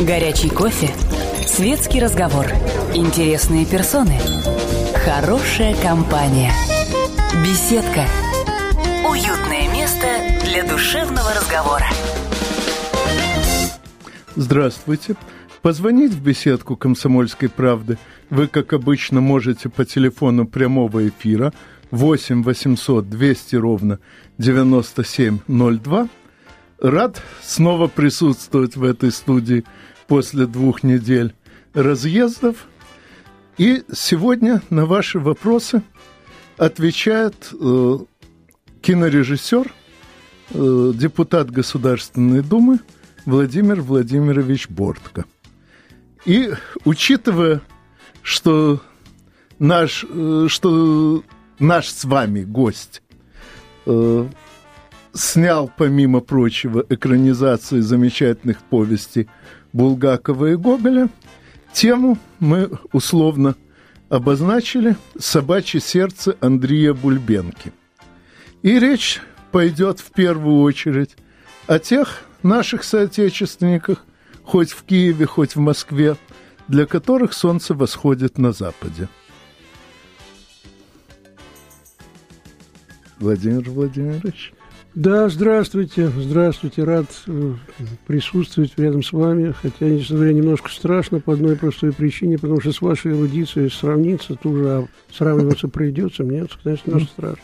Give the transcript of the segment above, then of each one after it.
Горячий кофе. Светский разговор. Интересные персоны. Хорошая компания. Беседка. Уютное место для душевного разговора. Здравствуйте. Позвонить в беседку «Комсомольской правды» вы, как обычно, можете по телефону прямого эфира 8 800 200 ровно 9702. Рад снова присутствовать в этой студии после двух недель разъездов. И сегодня на ваши вопросы отвечает э, кинорежиссер, э, депутат Государственной Думы Владимир Владимирович Бортко. И учитывая, что наш, э, что наш с вами гость э, снял, помимо прочего, экранизации замечательных повестей Булгакова и Гоголя, тему мы условно обозначили «Собачье сердце» Андрея Бульбенки. И речь пойдет в первую очередь о тех наших соотечественниках, хоть в Киеве, хоть в Москве, для которых солнце восходит на западе. Владимир Владимирович. Да, здравствуйте, здравствуйте, рад э, присутствовать рядом с вами, хотя, честно говоря, немножко страшно по одной простой причине, потому что с вашей эрудицией сравниться, тут же а сравниваться придется, мне, конечно, немножко страшно.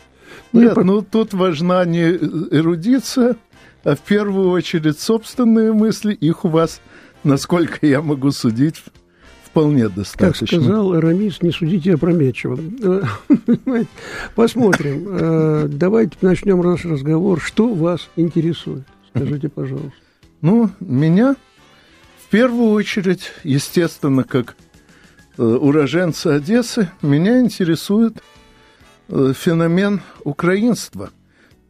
Но Нет, ну тут важна не эрудиция, а в первую очередь собственные мысли, их у вас, насколько я могу судить, вполне достаточно. Как сказал Арамис, не судите опрометчиво. Посмотрим. Э, давайте начнем наш разговор. Что вас интересует? Скажите, пожалуйста. Ну, меня в первую очередь, естественно, как э, уроженца Одессы, меня интересует э, феномен украинства.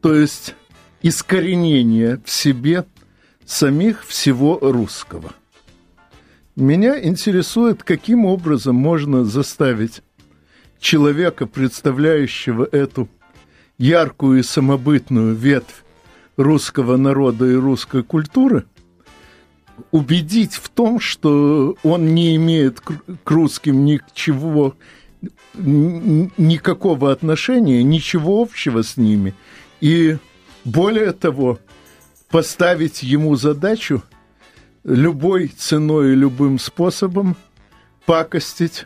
То есть искоренение в себе самих всего русского – меня интересует, каким образом можно заставить человека, представляющего эту яркую и самобытную ветвь русского народа и русской культуры, убедить в том, что он не имеет к русским ничего, никакого отношения, ничего общего с ними. И более того, поставить ему задачу – любой ценой и любым способом пакостить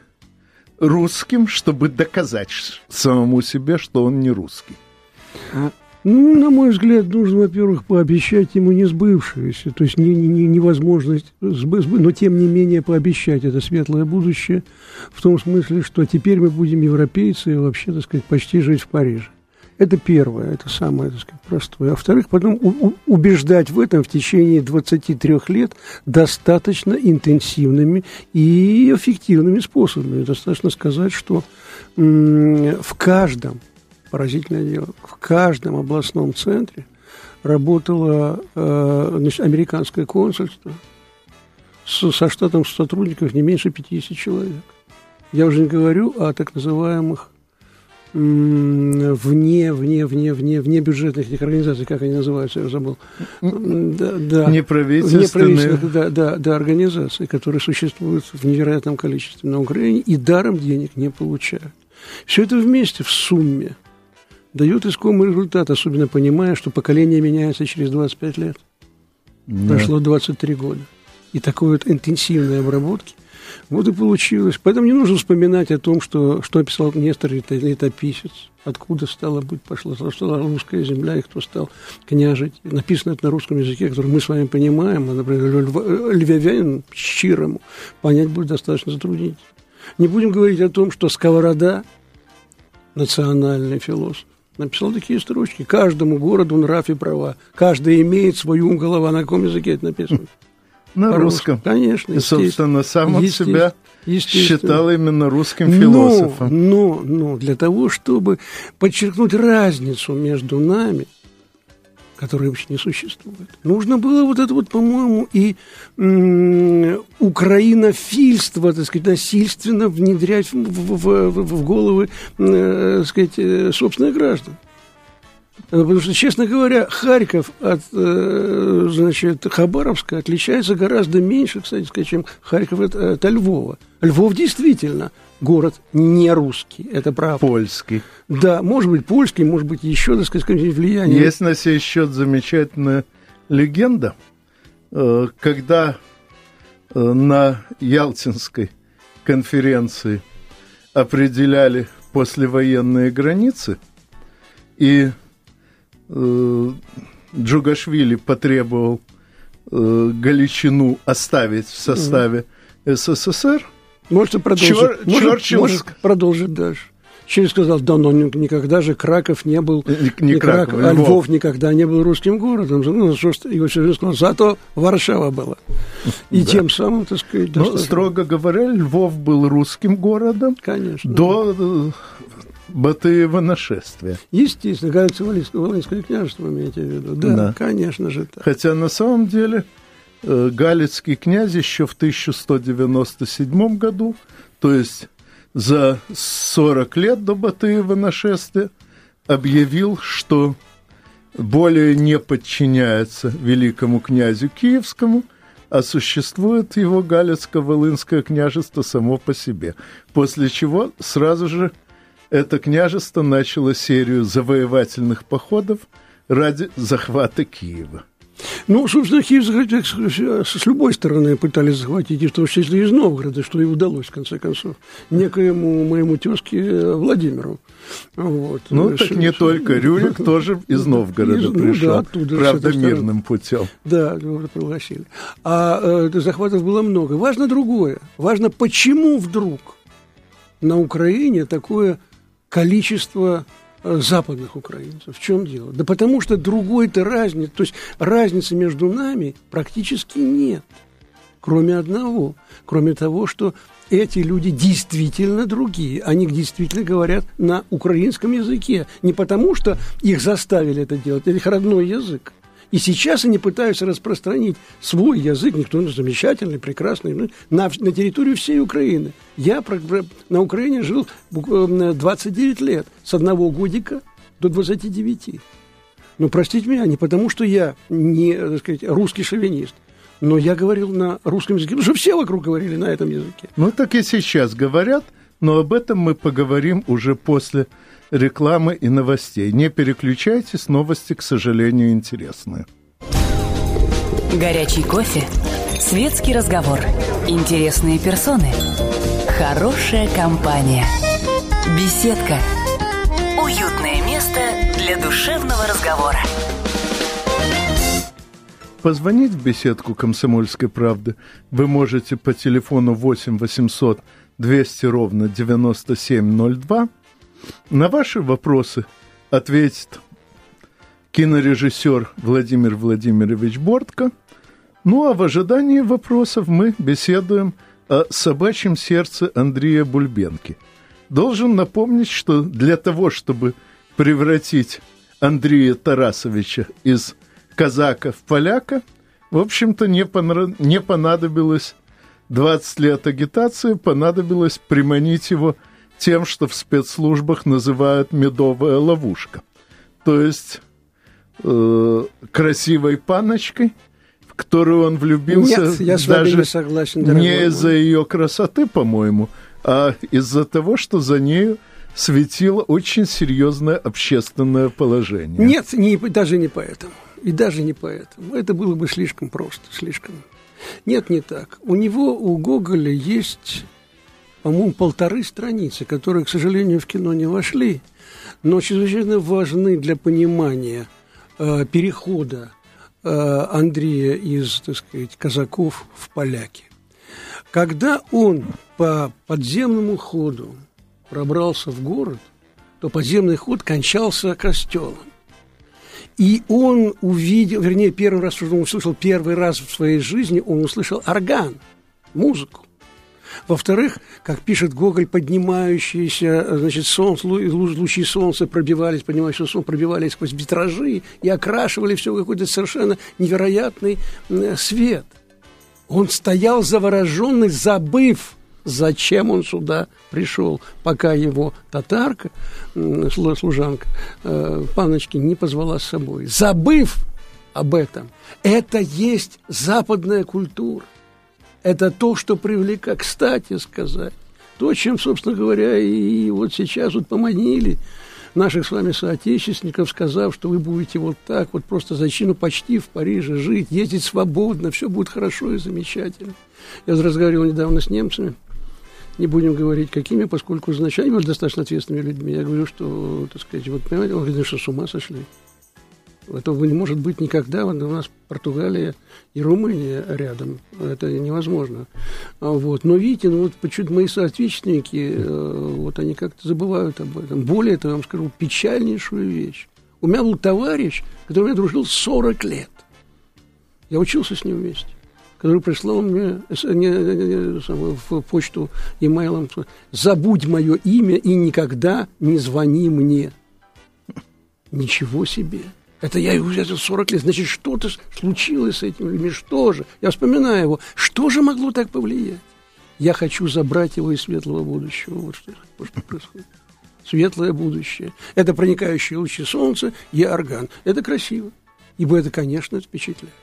русским, чтобы доказать самому себе, что он не русский. Ну, на мой взгляд, нужно, во-первых, пообещать ему не сбывшееся, то есть не, не, невозможность, сбы, сбы, но тем не менее пообещать это светлое будущее, в том смысле, что теперь мы будем европейцы и вообще, так сказать, почти жить в Париже. Это первое, это самое, так сказать, простое. А во-вторых, потом убеждать в этом в течение 23 лет достаточно интенсивными и эффективными способами. Достаточно сказать, что в каждом, поразительное дело, в каждом областном центре работало э, значит, американское консульство со штатом сотрудников не меньше 50 человек. Я уже не говорю о так называемых вне, вне, вне, вне, вне бюджетных этих организаций, как они называются, я забыл. Да, да. Неправительственные. Неправительственных, да, да, да, организации, которые существуют в невероятном количестве на Украине и даром денег не получают. Все это вместе, в сумме, дает искомый результат, особенно понимая, что поколение меняется через 25 лет. Да. Прошло 23 года. И такой вот интенсивной обработки – вот и получилось. Поэтому не нужно вспоминать о том, что, что написал Нестор летописец, откуда стала быть пошла, стала русская земля и кто стал княжить. Написано это на русском языке, который мы с вами понимаем, а, например, львовянин щирому понять будет достаточно затруднительно. Не будем говорить о том, что Сковорода, национальный философ, написал такие строчки. Каждому городу нрав и права. Каждый имеет свою голова. На каком языке это написано? На русском. Конечно. И, собственно, сам он себя считал именно русским философом. Но, но, но для того, чтобы подчеркнуть разницу между нами, которая вообще не существует, нужно было вот это вот, по-моему, и м- украинофильство, так сказать, насильственно внедрять в, в, в, в головы, э, так сказать, э, собственных граждан. Потому что, честно говоря, Харьков от, э, значит, Хабаровска отличается гораздо меньше, кстати сказать, чем Харьков от, от Львова. Львов действительно город не русский, это правда. Польский. Да, может быть, польский, может быть, еще, так сказать, влияние. Есть на сей счет замечательная легенда, э, когда э, на Ялтинской конференции определяли послевоенные границы, и Джугашвили потребовал Галичину оставить в составе СССР. Можете продолжить. Чер, может, может продолжить дальше. Через сказал, да, но никогда же Краков не был, не, не, не Краков, Краков, а Львов. Львов никогда не был русским городом. Ну, что ж, его все сказал, зато Варшава была. И да. тем самым, так сказать... Но, строго говоря, Львов был русским городом Конечно. до э, Батыева нашествия. Естественно, Галицко-Волынское Волынское княжество, имеете в виду. Да, да, конечно же так. Хотя на самом деле э, Галицкий князь еще в 1197 году, то есть за 40 лет до Батыева нашествия объявил, что более не подчиняется великому князю Киевскому, а существует его Галицко-Волынское княжество само по себе. После чего сразу же это княжество начало серию завоевательных походов ради захвата Киева. Ну, собственно, Киев с любой стороны пытались захватить, и в том числе из Новгорода, что и удалось, в конце концов, некоему моему тезке э, Владимиру. Вот. Ну, так не только Рюрик тоже из Новгорода из, пришел, ну, да, оттуда, правда, мирным путем. Да, пригласили. А э, захватов было много. Важно другое. Важно, почему вдруг на Украине такое количество Э, западных украинцев. В чем дело? Да потому что другой-то разницы, то есть разницы между нами практически нет. Кроме одного, кроме того, что эти люди действительно другие. Они действительно говорят на украинском языке. Не потому, что их заставили это делать, это их родной язык. И сейчас они пытаются распространить свой язык, никто не замечательный, прекрасный, ну, на, на территорию всей Украины. Я на Украине жил 29 лет, с одного годика до 29. Но простите меня, не потому, что я не, так сказать, русский шовинист, но я говорил на русском языке, потому что все вокруг говорили на этом языке. Ну, так и сейчас говорят, но об этом мы поговорим уже после рекламы и новостей. Не переключайтесь, новости, к сожалению, интересные. Горячий кофе, светский разговор, интересные персоны, хорошая компания, беседка, уютное место для душевного разговора. Позвонить в беседку «Комсомольской правды» вы можете по телефону 8 800 200 ровно 9702 на ваши вопросы ответит кинорежиссер Владимир Владимирович Бортко. Ну а в ожидании вопросов мы беседуем о собачьем сердце Андрея Бульбенки. Должен напомнить, что для того, чтобы превратить Андрея Тарасовича из казака в поляка, в общем-то, не, понра... не понадобилось 20 лет агитации, понадобилось приманить его – тем, что в спецслужбах называют медовая ловушка. То есть э, красивой паночкой, в которую он влюбился Нет, я даже не, согласен, не из-за ее красоты, по-моему, а из-за того, что за нею светило очень серьезное общественное положение. Нет, не, даже не поэтому. И даже не поэтому. Это было бы слишком просто, слишком. Нет, не так. У него, у Гоголя есть по-моему, полторы страницы, которые, к сожалению, в кино не вошли, но чрезвычайно важны для понимания э, перехода э, Андрея из, так сказать, казаков в поляки. Когда он по подземному ходу пробрался в город, то подземный ход кончался костелом. И он увидел, вернее, первый раз, он услышал, первый раз в своей жизни он услышал орган, музыку. Во-вторых, как пишет Гоголь, поднимающиеся, значит, солнце, лучи солнца пробивались, поднимающийся солнце пробивались сквозь витражи и окрашивали все какой-то совершенно невероятный свет. Он стоял завороженный, забыв зачем он сюда пришел, пока его татарка, служанка, э, паночки не позвала с собой. Забыв об этом, это есть западная культура. Это то, что привлекает, кстати сказать, то, чем, собственно говоря, и вот сейчас вот поманили наших с вами соотечественников, сказав, что вы будете вот так вот просто за чину почти в Париже жить, ездить свободно, все будет хорошо и замечательно. Я разговаривал недавно с немцами, не будем говорить какими, поскольку они были достаточно ответственными людьми. Я говорю, что, так сказать, вот понимаете, он говорит, что с ума сошли. Этого не может быть никогда. У нас Португалия и Румыния рядом. Это невозможно. А вот. Но видите, ну вот почему-то мои соотечественники, э, вот они как-то забывают об этом. Более того, я вам скажу печальнейшую вещь. У меня был товарищ, который я дружил 40 лет. Я учился с ним вместе который прислал мне не, не, не, в почту имейлом «Забудь мое имя и никогда не звони мне». Ничего себе! Это я его взял 40 лет. Значит, что-то случилось с этим людьми. Что же? Я вспоминаю его. Что же могло так повлиять? Я хочу забрать его из светлого будущего. Вот что, вот что происходит. Светлое будущее. Это проникающие лучи солнца и орган. Это красиво. Ибо это, конечно, впечатляет.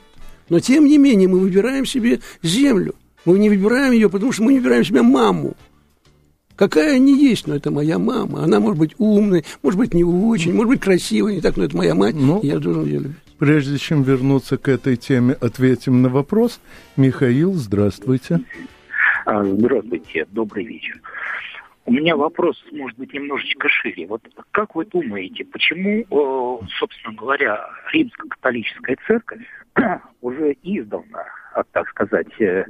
Но, тем не менее, мы выбираем себе землю. Мы не выбираем ее, потому что мы не выбираем себе маму. Какая они есть, но это моя мама. Она может быть умной, может быть не очень, может быть красивой, не так, но это моя мать, ну, я должен ее любить. Прежде чем вернуться к этой теме, ответим на вопрос. Михаил, здравствуйте. А, здравствуйте, добрый вечер. У меня вопрос, может быть, немножечко шире. Вот как вы думаете, почему, э, собственно говоря, римско-католическая церковь уже издавна так сказать, э,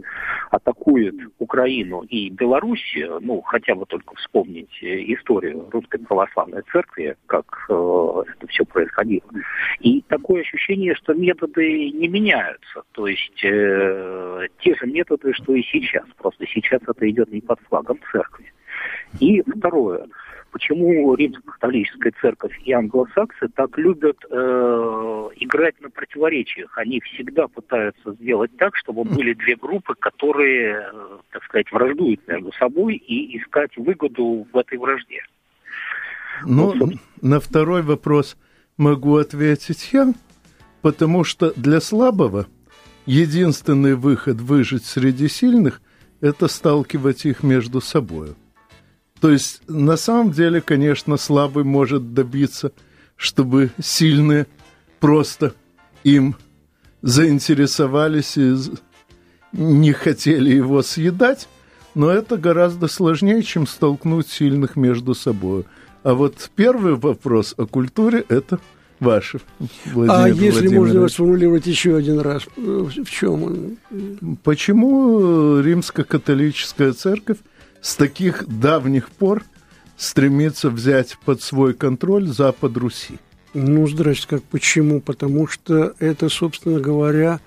атакует Украину и Белоруссию, ну, хотя бы только вспомнить э, историю Русской Православной Церкви, как это все происходило. И такое ощущение, что методы не меняются. То есть те же методы, что и сейчас. Просто сейчас это идет не под флагом церкви. И второе почему римско-католическая церковь и англосаксы так любят э, играть на противоречиях. Они всегда пытаются сделать так, чтобы были две группы, которые, э, так сказать, враждуют между собой и искать выгоду в этой вражде. Ну, вот, на второй вопрос могу ответить я, потому что для слабого единственный выход выжить среди сильных – это сталкивать их между собой. То есть, на самом деле, конечно, слабый может добиться, чтобы сильные просто им заинтересовались и не хотели его съедать, но это гораздо сложнее, чем столкнуть сильных между собой. А вот первый вопрос о культуре – это ваше, Владимир А если можно сформулировать еще один раз, в чем он? Почему римско-католическая церковь с таких давних пор стремится взять под свой контроль Запад Руси? Ну, здрасте, как почему? Потому что это, собственно говоря,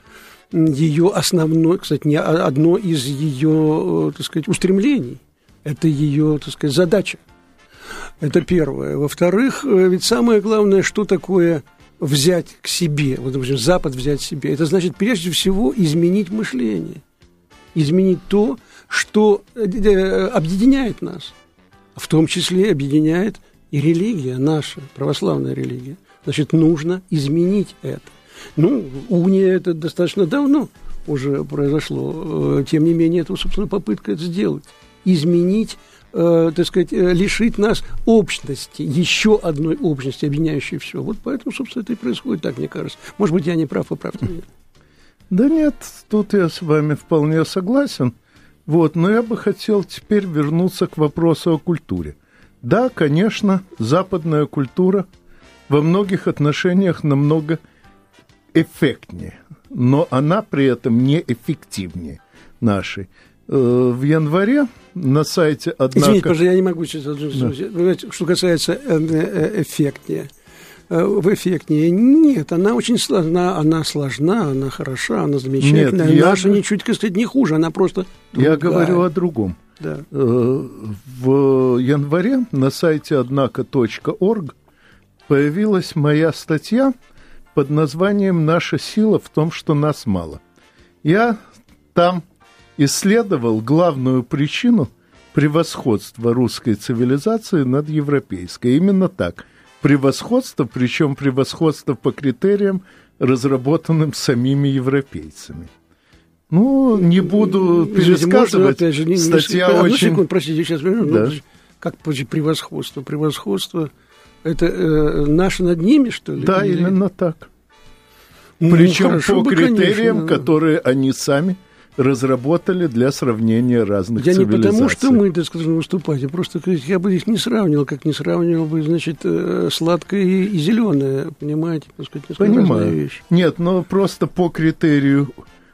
ее основной, кстати, не одно из ее, так сказать, устремлений. Это ее, так сказать, задача. Это первое. Во-вторых, ведь самое главное, что такое взять к себе, вот, допустим, Запад взять себе, это значит прежде всего изменить мышление, изменить то, что э, э, объединяет нас. В том числе объединяет и религия наша, православная религия. Значит, нужно изменить это. Ну, уния это достаточно давно уже произошло. Э, тем не менее, это, собственно, попытка это сделать. Изменить э, так сказать, лишить нас общности, еще одной общности, объединяющей все. Вот поэтому, собственно, это и происходит так, мне кажется. Может быть, я не прав, поправьте меня. Да нет, тут я с вами вполне согласен. Вот, но я бы хотел теперь вернуться к вопросу о культуре. Да, конечно, западная культура во многих отношениях намного эффектнее, но она при этом не эффективнее нашей. Э, в январе на сайте однако... Извините, пожалуйста, я не могу сейчас... Да. Что касается э, э, эффектнее – в эффектнее. Нет, она очень сложна, она сложна, она хороша, она замечательная. Нет, Наша я... ничуть, кстати, не хуже, она просто другая. Я говорю о другом. Да. Э, в январе на сайте однако.орг появилась моя статья под названием «Наша сила в том, что нас мало». Я там исследовал главную причину превосходства русской цивилизации над европейской. Именно так. Превосходство, причем превосходство по критериям, разработанным самими европейцами. Ну, не буду пересказывать. Можно, опять же, не, Статья не, очень... секунду, простите, сейчас да. ну, как превосходство? Превосходство – это э, наше над ними, что ли? Да, Или... именно так. Ну, Причем по бы, критериям, конечно. которые они сами разработали для сравнения разных я цивилизаций. Я не потому, что мы, так скажем, выступать, а просто я бы их не сравнивал, как не сравнивал бы, значит, э, сладкое и зеленое, понимаете? Так сказать, Понимаю. Вещь. Нет, но просто по критерию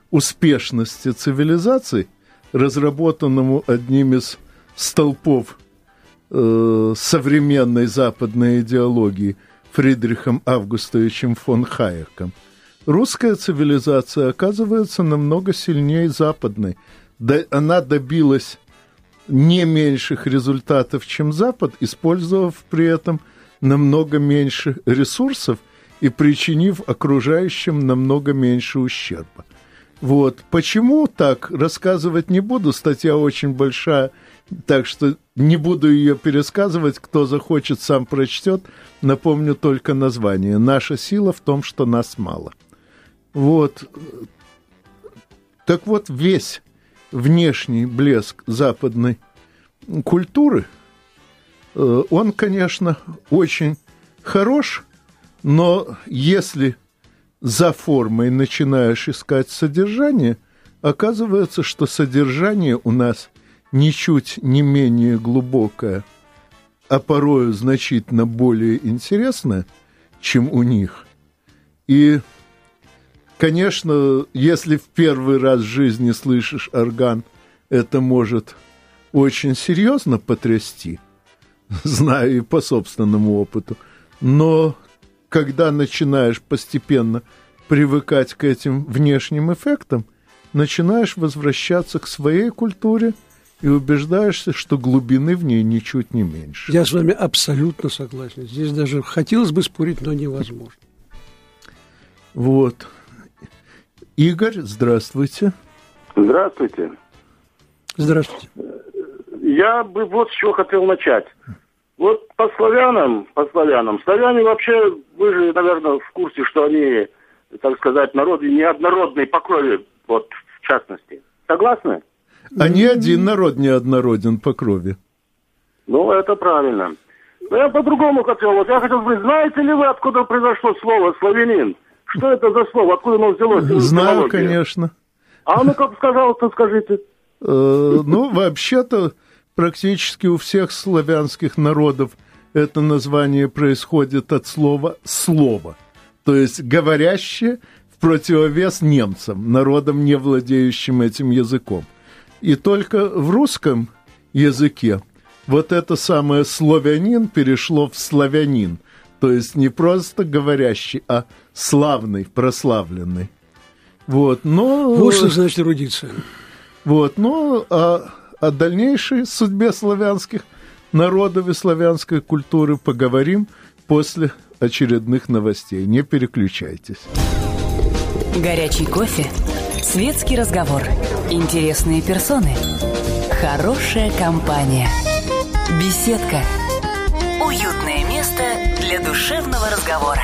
успешности цивилизации, разработанному одним из столпов э, современной западной идеологии Фридрихом Августовичем фон Хайеком, русская цивилизация оказывается намного сильнее западной. Она добилась не меньших результатов, чем Запад, использовав при этом намного меньше ресурсов и причинив окружающим намного меньше ущерба. Вот. Почему так, рассказывать не буду, статья очень большая, так что не буду ее пересказывать, кто захочет, сам прочтет. Напомню только название. «Наша сила в том, что нас мало». Вот. Так вот, весь внешний блеск западной культуры, э, он, конечно, очень хорош, но если за формой начинаешь искать содержание, оказывается, что содержание у нас ничуть не менее глубокое, а порою значительно более интересное, чем у них. И, конечно, если в первый раз в жизни слышишь орган, это может очень серьезно потрясти, знаю и по собственному опыту. Но когда начинаешь постепенно привыкать к этим внешним эффектам, начинаешь возвращаться к своей культуре и убеждаешься, что глубины в ней ничуть не меньше. Я с вами абсолютно согласен. Здесь даже хотелось бы спорить, но невозможно. Вот. Игорь, здравствуйте. Здравствуйте. Здравствуйте. Я бы вот с чего хотел начать. Вот по славянам, по славянам, славяне вообще, вы же, наверное, в курсе, что они, так сказать, народы неоднородной по крови, вот в частности. Согласны? А ни один народ не однороден по крови. Ну, это правильно. Но я по-другому хотел. Вот я хотел бы, знаете ли вы, откуда произошло слово «славянин»? Что это за слово? Откуда оно взялось? Знаю, конечно. А ну как то скажите. Э, ну, вообще-то практически у всех славянских народов это название происходит от слова «слово», то есть говорящее в противовес немцам, народам, не владеющим этим языком. И только в русском языке вот это самое «славянин» перешло в «славянин», то есть не просто говорящий, а славный, прославленный. Вот, но... Вот что значит эрудиция. Вот, но а о дальнейшей судьбе славянских народов и славянской культуры поговорим после очередных новостей. Не переключайтесь. Горячий кофе, светский разговор, интересные персоны, хорошая компания, беседка, для душевного разговора.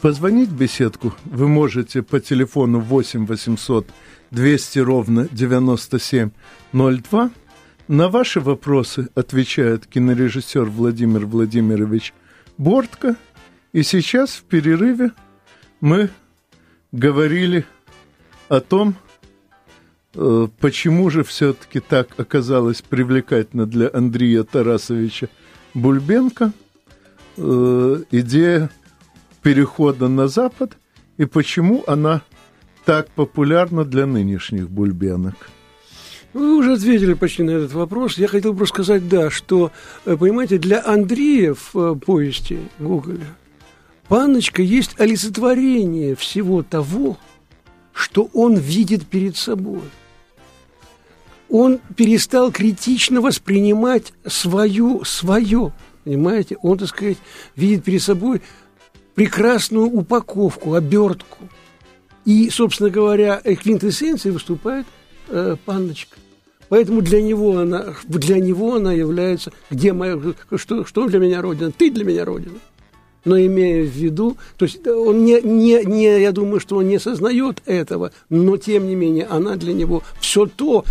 Позвонить в беседку вы можете по телефону 8 800 200 ровно 9702. На ваши вопросы отвечает кинорежиссер Владимир Владимирович Бортко. И сейчас в перерыве мы говорили о том, э, почему же все-таки так оказалось привлекательно для Андрея Тарасовича Бульбенко э, идея перехода на Запад и почему она так популярна для нынешних бульбенок? Вы уже ответили почти на этот вопрос. Я хотел бы сказать, да, что, э, понимаете, для Андрея в э, повести Гоголя Панночка есть олицетворение всего того, что он видит перед собой. Он перестал критично воспринимать свою, свое, понимаете? Он, так сказать, видит перед собой прекрасную упаковку, обертку – И, собственно говоря, квинтэссенцией выступает э, панночка. Поэтому для него она, для него она является, где моя, что, что для меня Родина? Ты для меня Родина но имея в виду, то есть он не, не, не, я думаю, что он не сознает этого, но тем не менее она для него все то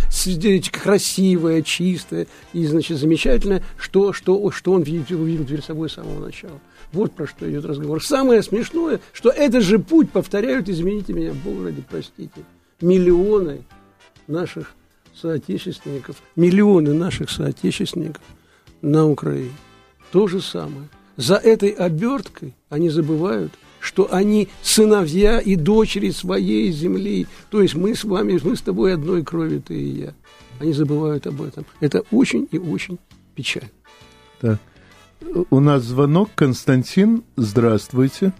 красивое, чистое и, значит, замечательное, что, что, что он видит, увидел перед собой с самого начала. Вот про что идет разговор. Самое смешное, что этот же путь повторяют, извините меня, Бог ради, простите, миллионы наших соотечественников, миллионы наших соотечественников на Украине. То же самое за этой оберткой они забывают, что они сыновья и дочери своей земли. То есть мы с вами, мы с тобой одной крови, ты и я. Они забывают об этом. Это очень и очень печально. Так. У нас звонок. Константин, здравствуйте.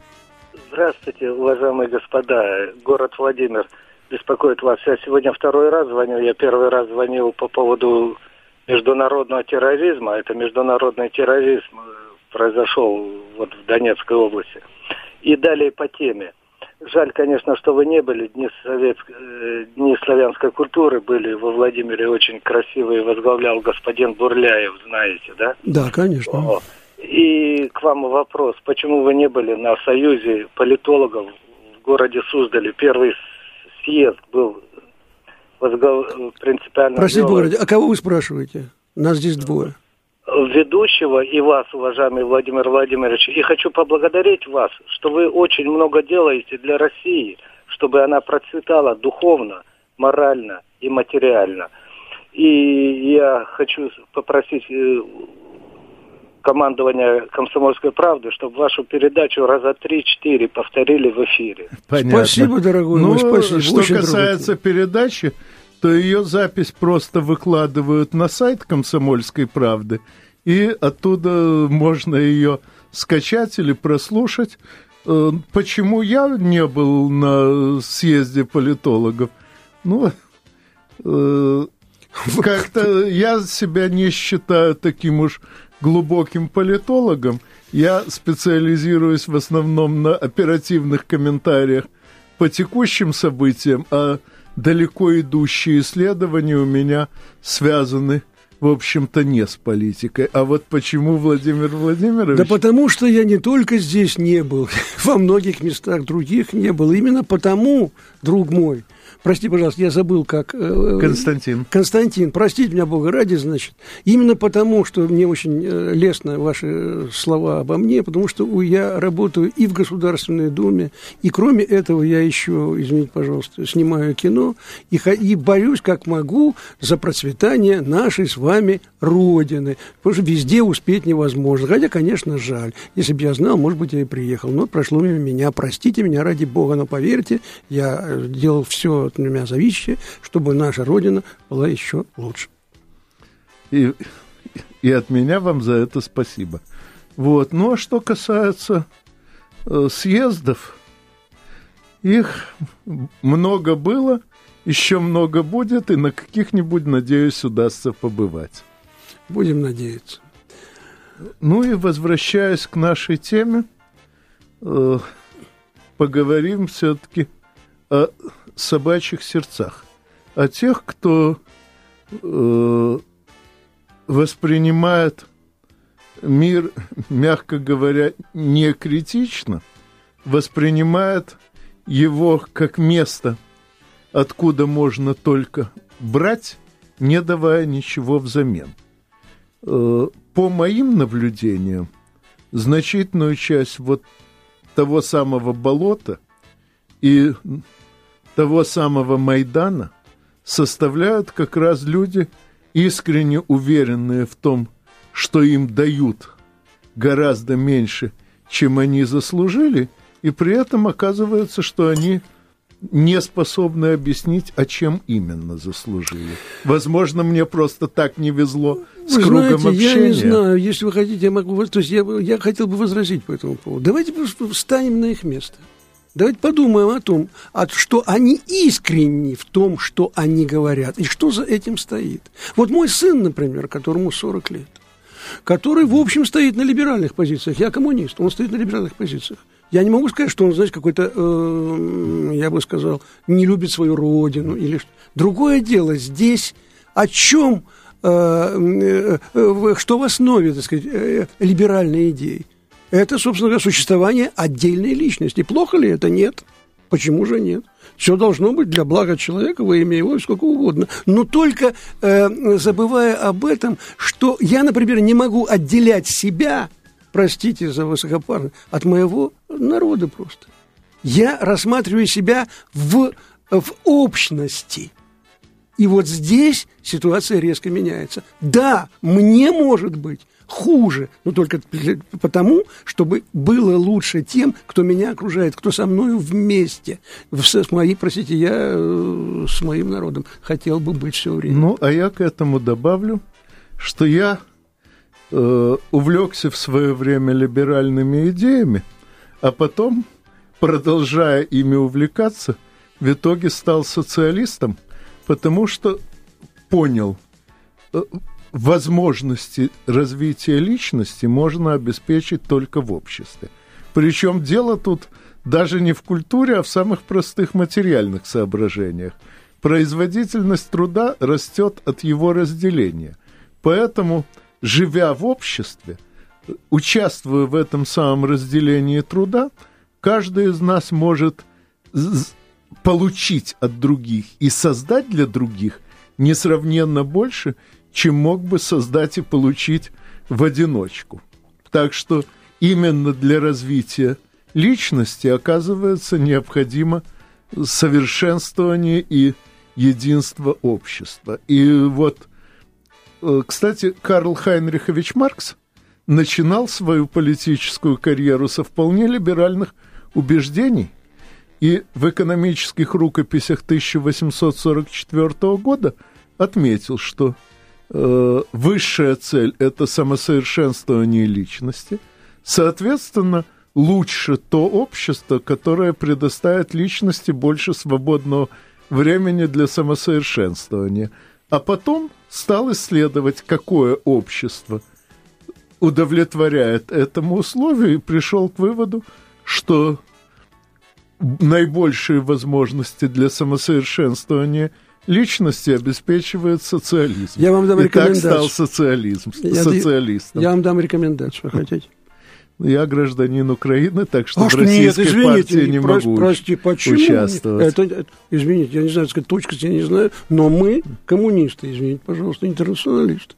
Здравствуйте, уважаемые господа. Город Владимир беспокоит вас. Я сегодня второй раз звоню. Я первый раз звонил по поводу международного терроризма. Это международный терроризм произошел вот в Донецкой области. И далее по теме. Жаль, конечно, что вы не были. Дни, советской, э, дни славянской культуры были во Владимире очень красивые. Возглавлял господин Бурляев, знаете, да? Да, конечно. О. И к вам вопрос. Почему вы не были на союзе политологов в городе Суздале? Первый съезд был возглав... принципиально... Простите, городе, а кого вы спрашиваете? Нас здесь двое ведущего и вас, уважаемый Владимир Владимирович. И хочу поблагодарить вас, что вы очень много делаете для России, чтобы она процветала духовно, морально и материально. И я хочу попросить э, командования «Комсомольской правды», чтобы вашу передачу раза три-четыре повторили в эфире. Понятно. Спасибо, дорогой ну, мой, спасибо. Что Очень касается дорогой. передачи, то ее запись просто выкладывают на сайт «Комсомольской правды», и оттуда можно ее скачать или прослушать. Э, почему я не был на съезде политологов? Ну, э, как-то я себя не считаю таким уж глубоким политологом. Я специализируюсь в основном на оперативных комментариях по текущим событиям, а далеко идущие исследования у меня связаны в общем-то, не с политикой. А вот почему Владимир Владимирович? Да потому что я не только здесь не был, во многих местах других не был. Именно потому, друг мой, Прости, пожалуйста, я забыл, как... Э, Константин. Константин, простите меня, Бога ради, значит. Именно потому, что мне очень э, лестно ваши э, слова обо мне, потому что я работаю и в Государственной Думе, и кроме этого я еще, извините, пожалуйста, снимаю кино и, и борюсь как могу за процветание нашей с вами Родины. Потому что везде успеть невозможно. Хотя, конечно, жаль. Если бы я знал, может быть, я и приехал. Но прошло мимо меня. Простите меня, ради Бога, но поверьте, я делал все от меня зависящее, чтобы наша Родина была еще лучше. И, и от меня вам за это спасибо. Вот. Ну, а что касается э, съездов, их много было, еще много будет, и на каких-нибудь, надеюсь, удастся побывать. Будем надеяться. Ну и возвращаясь к нашей теме, э, поговорим все-таки о собачьих сердцах, о тех, кто э, воспринимает мир, мягко говоря, не критично, воспринимает его как место, откуда можно только брать, не давая ничего взамен. Э, по моим наблюдениям, значительную часть вот того самого болота и того самого Майдана составляют как раз люди, искренне уверенные в том, что им дают гораздо меньше, чем они заслужили, и при этом оказывается, что они не способны объяснить, а чем именно заслужили. Возможно, мне просто так не везло с вы кругом знаете, общения. Я не знаю, если вы хотите, я могу... То есть я, я хотел бы возразить по этому поводу. Давайте встанем на их место. Давайте подумаем о том, что они искренни в том, что они говорят, и что за этим стоит. Вот мой сын, например, которому 40 лет, который, в общем, стоит на либеральных позициях. Я коммунист, он стоит на либеральных позициях. Я не могу сказать, что он, знаете, какой-то, э, я бы сказал, не любит свою родину или что. Другое дело здесь о чем, э, э, э, что в основе, так сказать, э, либеральной идеи. Это, собственно говоря, существование отдельной личности. Плохо ли это? Нет. Почему же нет? Все должно быть для блага человека, во имя его, сколько угодно. Но только э, забывая об этом, что я, например, не могу отделять себя, простите за высокопарно, от моего народа просто. Я рассматриваю себя в, в общности. И вот здесь ситуация резко меняется. Да, мне может быть хуже, но только потому, чтобы было лучше тем, кто меня окружает, кто со мною вместе. С моей, простите, я э, с моим народом хотел бы быть все время. Ну, а я к этому добавлю, что я э, увлекся в свое время либеральными идеями, а потом, продолжая ими увлекаться, в итоге стал социалистом, потому что понял, э, возможности развития личности можно обеспечить только в обществе. Причем дело тут даже не в культуре, а в самых простых материальных соображениях. Производительность труда растет от его разделения. Поэтому, живя в обществе, участвуя в этом самом разделении труда, каждый из нас может получить от других и создать для других несравненно больше, чем мог бы создать и получить в одиночку. Так что именно для развития личности, оказывается, необходимо совершенствование и единство общества. И вот, э, кстати, Карл Хайнрихович Маркс начинал свою политическую карьеру со вполне либеральных убеждений, и в экономических рукописях 1844 года отметил, что высшая цель – это самосовершенствование личности, соответственно, лучше то общество, которое предоставит личности больше свободного времени для самосовершенствования. А потом стал исследовать, какое общество удовлетворяет этому условию и пришел к выводу, что наибольшие возможности для самосовершенствования личности обеспечивает социализм. Я вам дам И рекомендацию. так стал социализм, Я, социалистом. я вам дам рекомендацию, хотите? Я гражданин Украины, так что А в что, нет, российской извините, партии не прос- могу прости, почему? участвовать. Это, это- извините, я не знаю, сказать, точка, я не знаю, но мы коммунисты, извините, пожалуйста, интернационалисты.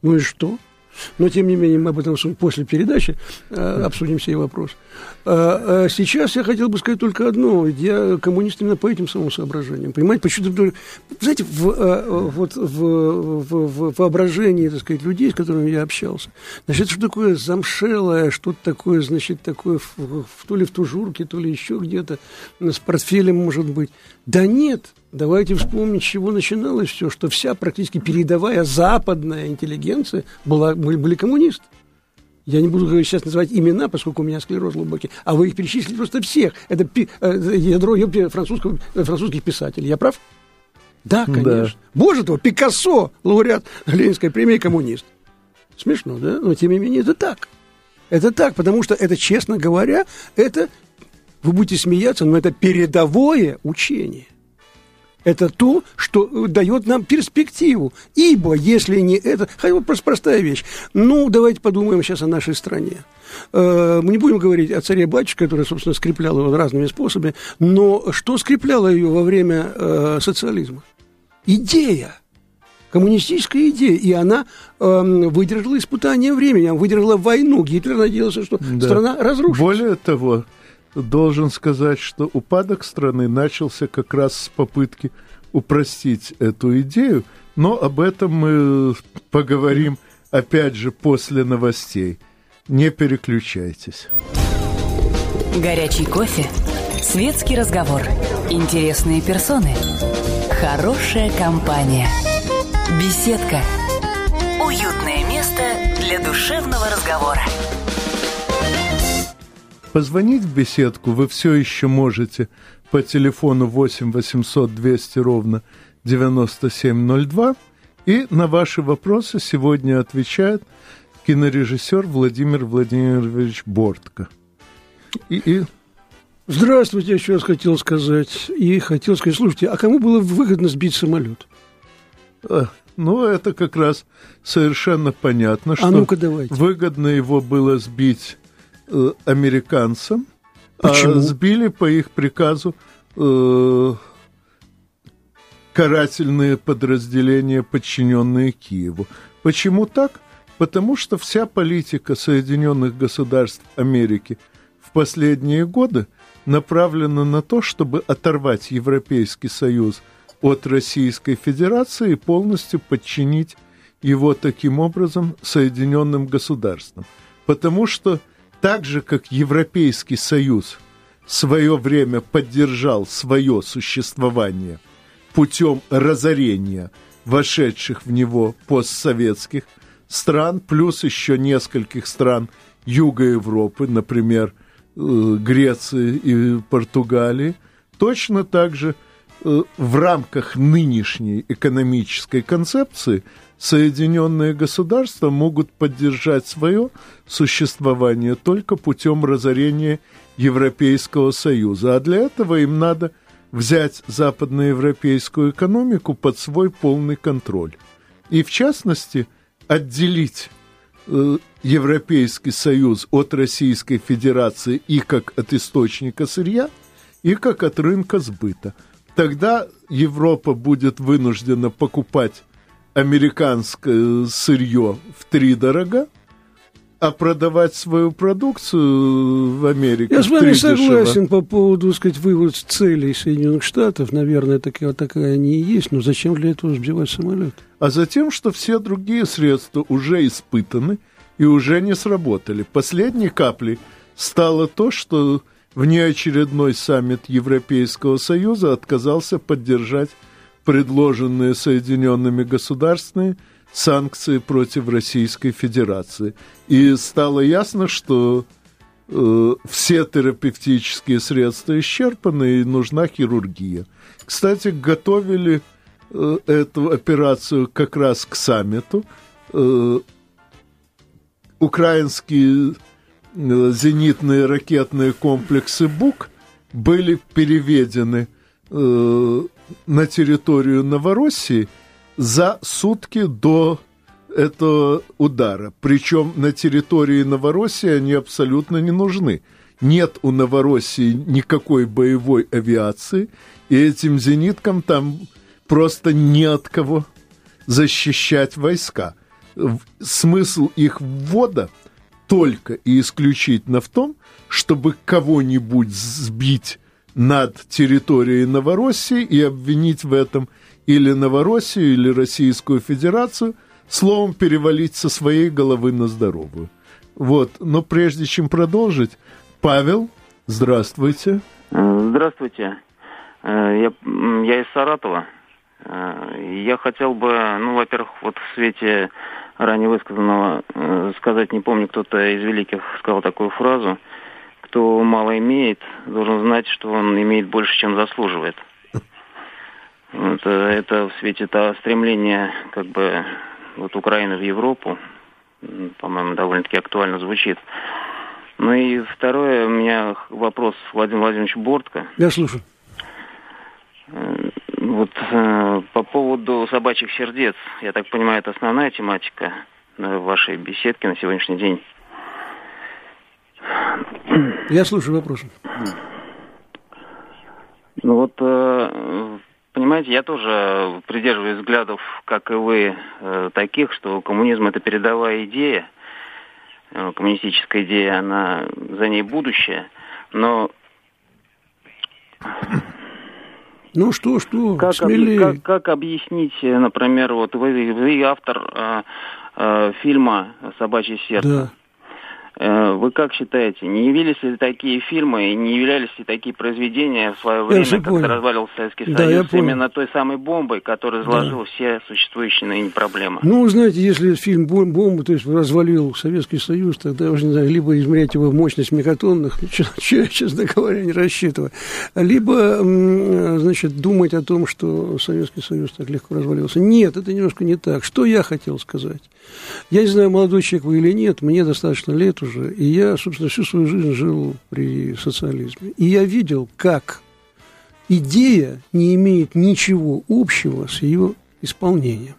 Ну и что? Но, тем не менее, мы об этом после передачи э, обсудим сей вопрос. А, а сейчас я хотел бы сказать только одно. Я коммунист именно по этим самым соображениям. Понимаете, почему-то, знаете, в, э, вот в, в- в воображении, так сказать, людей, с которыми я общался, значит, что такое замшелое, что-то такое, значит, такое, в- в- то ли в тужурке, то ли еще где-то, с портфелем, может быть. Да нет, давайте вспомнить, с чего начиналось все, что вся практически передовая западная интеллигенция была, были, были коммунисты. Я не буду сейчас называть имена, поскольку у меня склероз глубокий, а вы их перечислили просто всех. Это пи- э, ядро французского, э, французских писателей. Я прав? Да, конечно. Боже твой, Пикассо, лауреат Ленинской премии, коммунист. Смешно, да? Но тем не менее это так. Это так, потому что это, честно говоря, это, вы будете смеяться, но это передовое учение. Это то, что э, дает нам перспективу. Ибо, если не это... Хотя бы простая вещь. Ну, давайте подумаем сейчас о нашей стране. Э, Мы не будем говорить о царе-батюшке, который, собственно, скреплял его разными способами. Но что скрепляло ее во время э, социализма? Идея коммунистическая идея, и она эм, выдержала испытание времени, она выдержала войну. Гитлер надеялся, что Да. страна разрушится. Более того, должен сказать, что упадок страны начался как раз с попытки упростить эту идею, но об этом мы поговорим опять же после новостей. Не переключайтесь. Горячий кофе, светский разговор, интересные персоны, хорошая компания, беседка, уютное место для душевного разговора. Позвонить в беседку вы все еще можете по телефону 8 800 200 ровно 9702. И на ваши вопросы сегодня отвечает кинорежиссер Владимир Владимирович Бортко. И, и... Здравствуйте, еще раз хотел сказать. И хотел сказать, слушайте, а кому было выгодно сбить самолет? А, ну, это как раз совершенно понятно, а что ну давайте. выгодно его было сбить э, американцам, а Почему? а сбили по их приказу э, карательные подразделения, подчиненные Киеву. Почему так? Потому что вся политика Соединенных Государств Америки в последние годы направлена на то, чтобы оторвать Европейский Союз от Российской Федерации и полностью подчинить его таким образом Соединенным Государствам. Потому что так же, как Европейский Союз свое время поддержал свое существование путем разорения вошедших в него постсоветских стран, плюс еще нескольких стран Юга Европы, например, э, Греции и Португалии, точно так же э, в рамках нынешней экономической концепции Соединенные государства могут поддержать свое существование только путем разорения Европейского Союза. А для этого им надо взять западноевропейскую экономику под свой полный контроль. И в частности, отделить э, Европейский Союз от Российской Федерации и как от источника сырья, и как от рынка сбыта. Тогда Европа будет вынуждена покупать американское сырье в три дорога, а продавать свою продукцию в Америке Я с вами согласен дешево. по поводу, так сказать, вывод целей Соединенных Штатов. Наверное, такая, такая они и есть. Но зачем для этого сбивать самолет? А затем, что все другие средства уже испытаны и уже не сработали. Последней каплей стало то, что внеочередной саммит Европейского Союза отказался поддержать предложенные Соединенными государствами санкции против Российской Федерации. И стало ясно, что э, все терапевтические средства исчерпаны и нужна хирургия. Кстати, готовили э, эту операцию как раз к саммиту. Э, украинские э, зенитные ракетные комплексы БУК были переведены э, на территорию Новороссии за сутки до этого удара. Причем на территории Новороссии они абсолютно не нужны. Нет у Новороссии никакой боевой авиации, и этим зениткам там просто не от кого защищать войска. Смысл их ввода только и исключительно в том, чтобы кого-нибудь сбить над территорией Новороссии и обвинить в этом или Новороссию, или Российскую Федерацию, словом, перевалить со своей головы на здоровую. Вот, но прежде чем продолжить, Павел, здравствуйте. Здравствуйте. Я, я из Саратова. Я хотел бы, ну, во-первых, вот в свете ранее высказанного сказать, не помню, кто-то из великих сказал такую фразу – кто мало имеет, должен знать, что он имеет больше, чем заслуживает. Это, это в свете того стремления, как бы, вот Украины в Европу, по-моему, довольно-таки актуально звучит. Ну и второе, у меня вопрос Владимир Владимирович Бортко. Я слушаю. Вот э, по поводу собачьих сердец, я так понимаю, это основная тематика вашей беседки на сегодняшний день. Я слушаю вопрос. Ну вот, э, понимаете, я тоже придерживаюсь взглядов, как и вы, э, таких, что коммунизм это передовая идея, э, коммунистическая идея, она за ней будущее, но ну что, что, как, смелее. как, как объяснить, например, вот вы, вы автор э, э, фильма «Собачье сердце». Да. Э, вы как считаете, не явились ли такие фильмы и не являлись ли такие произведения в свое время, когда понял. развалился Советский да, Союз, именно той самой бомбой, которая изложила да. все существующие ныне проблемы? Ну, знаете, если фильм «Бомба», то есть развалил Советский Союз, тогда уже не знаю, либо измерять его мощность мегатонных, честно говоря, не рассчитываю, либо, значит, думать о том, что Советский Союз так легко развалился. Нет, это немножко не так. Что я хотел сказать? Я не знаю, молодой человек вы или нет, мне достаточно лет уже, и я, собственно, всю свою жизнь жил при социализме. И я видел, как идея не имеет ничего общего с ее исполнением.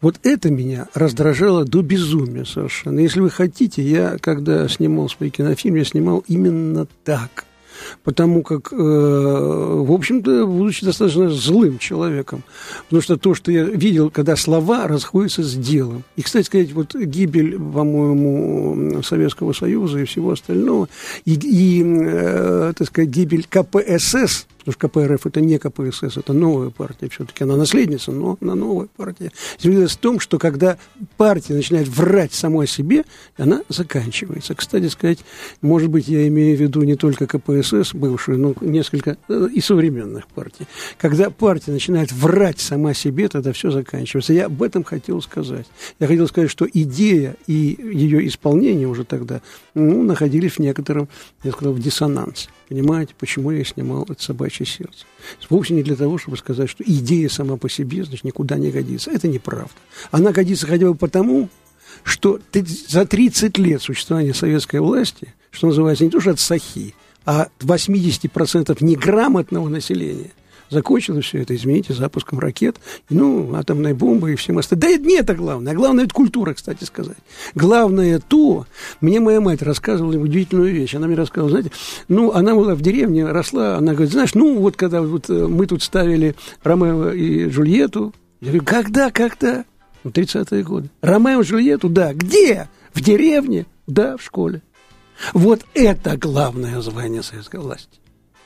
Вот это меня раздражало до безумия совершенно. Если вы хотите, я, когда снимал свой кинофильм, я снимал именно так потому как, э, в общем-то, будучи достаточно злым человеком, потому что то, что я видел, когда слова расходятся с делом. И, кстати сказать, вот гибель, по-моему, Советского Союза и всего остального, и, и э, так сказать, гибель КПСС – потому что КПРФ это не КПСС, это новая партия, все-таки она наследница, но она новая партия. Заключается в том, что когда партия начинает врать самой себе, она заканчивается. Кстати сказать, может быть, я имею в виду не только КПСС, бывшую, но несколько э, и современных партий. Когда партия начинает врать сама себе, тогда все заканчивается. Я об этом хотел сказать. Я хотел сказать, что идея и ее исполнение уже тогда ну, находились в некотором, я сказал, в диссонансе. Понимаете, почему я снимал это собачье сердце? Вовсе не для того, чтобы сказать, что идея сама по себе, значит, никуда не годится. Это неправда. Она годится хотя бы потому, что за 30 лет существования советской власти, что называется, не то, что от сахи, а 80% неграмотного населения – Закончилось все это, извините, запуском ракет, ну, атомной бомбы и всем остальным. Да это не это главное. Главное, это культура, кстати сказать. Главное то, мне моя мать рассказывала удивительную вещь. Она мне рассказывала, знаете, ну, она была в деревне, росла, она говорит, знаешь, ну, вот когда вот э, мы тут ставили Ромео и Джульетту, я говорю, когда, когда? Ну, 30-е годы. Ромео и Джульетту, да. Где? В деревне? Да, в школе. Вот это главное звание советской власти.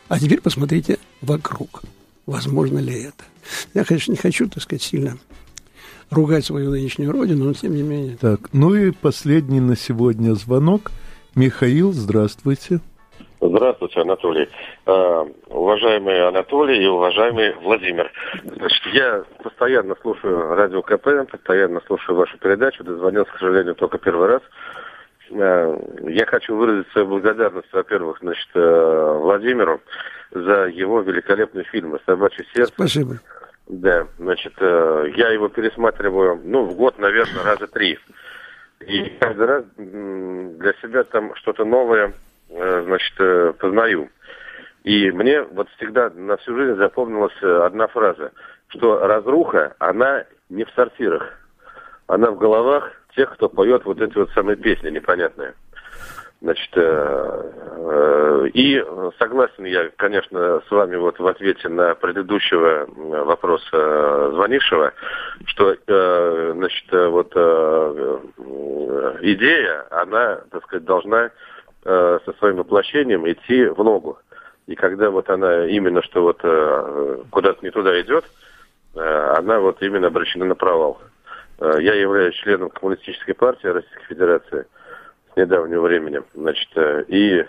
А теперь посмотрите вокруг возможно ли это. Я, конечно, не хочу, так сказать, сильно ругать свою нынешнюю родину, но тем не менее. Так, ну и последний на сегодня звонок. Михаил, здравствуйте. Здравствуйте, Анатолий. Uh, уважаемый Анатолий и уважаемый Владимир. Значит, я постоянно слушаю радио КП, постоянно слушаю вашу передачу. Дозвонился, к сожалению, только первый раз. Uh, я хочу выразить свою благодарность, во-первых, значит, uh, Владимиру за его великолепные фильмы «Собачье сердце». Спасибо. Да, значит, э, я его пересматриваю, ну, в год, наверное, раза три. И каждый раз для себя там что-то новое, э, значит, э, познаю. И мне вот всегда на всю жизнь запомнилась одна фраза, что разруха, она не в сортирах, она в головах тех, кто поет вот эти вот самые песни непонятные. Значит, э, э, и согласен я, конечно, с вами вот в ответе на предыдущего вопроса звонившего, что, э, значит, вот идея, она, так сказать, должна со своим воплощением идти в ногу. И когда вот она именно что вот куда-то не туда идет, она вот именно обращена на провал. Я являюсь членом Коммунистической партии Российской Федерации – с недавнего времени. Значит, э, и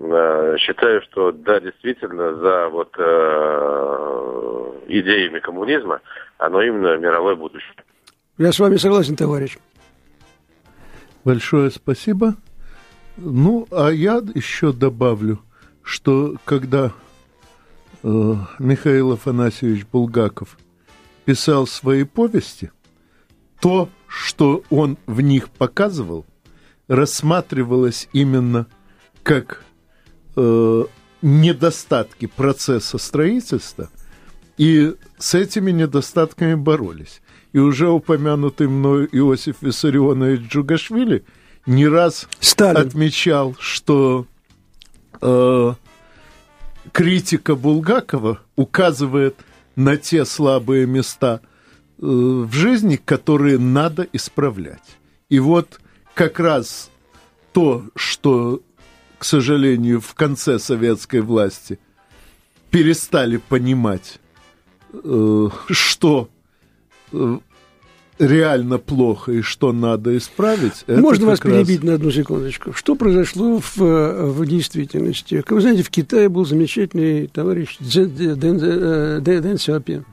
э, считаю, что да, действительно, за вот э, идеями коммунизма оно именно мировое будущее. Я с вами согласен, товарищ. Большое спасибо. Ну, а я еще добавлю, что когда э, Михаил Афанасьевич Булгаков писал свои повести, то, что он в них показывал – рассматривалось именно как э, недостатки процесса строительства, и с этими недостатками боролись. И уже упомянутый мной Иосиф Виссарионович Джугашвили не раз Сталин. отмечал, что э, критика Булгакова указывает на те слабые места э, в жизни, которые надо исправлять. И вот как раз то, что, к сожалению, в конце советской власти перестали понимать, э, что э, реально плохо и что надо исправить. Можно вас раз... перебить на одну секундочку. Что произошло в, в действительности? Как вы знаете, в Китае был замечательный товарищ Дэн, Дэн Сяопин.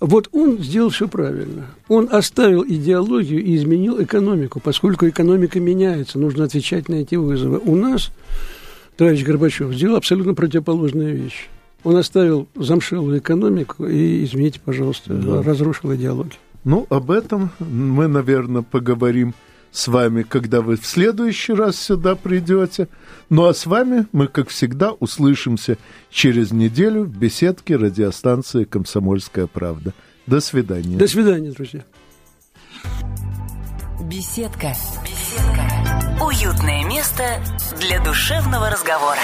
Вот он сделал все правильно. Он оставил идеологию и изменил экономику, поскольку экономика меняется, нужно отвечать на эти вызовы. У нас товарищ Горбачев сделал абсолютно противоположную вещь. Он оставил замшелую экономику и, извините, пожалуйста, да. разрушил идеологию. Ну, об этом мы, наверное, поговорим с вами, когда вы в следующий раз сюда придете. Ну а с вами мы, как всегда, услышимся через неделю в беседке радиостанции «Комсомольская правда». До свидания. До свидания, друзья. Беседка. Беседка. Уютное место для душевного разговора.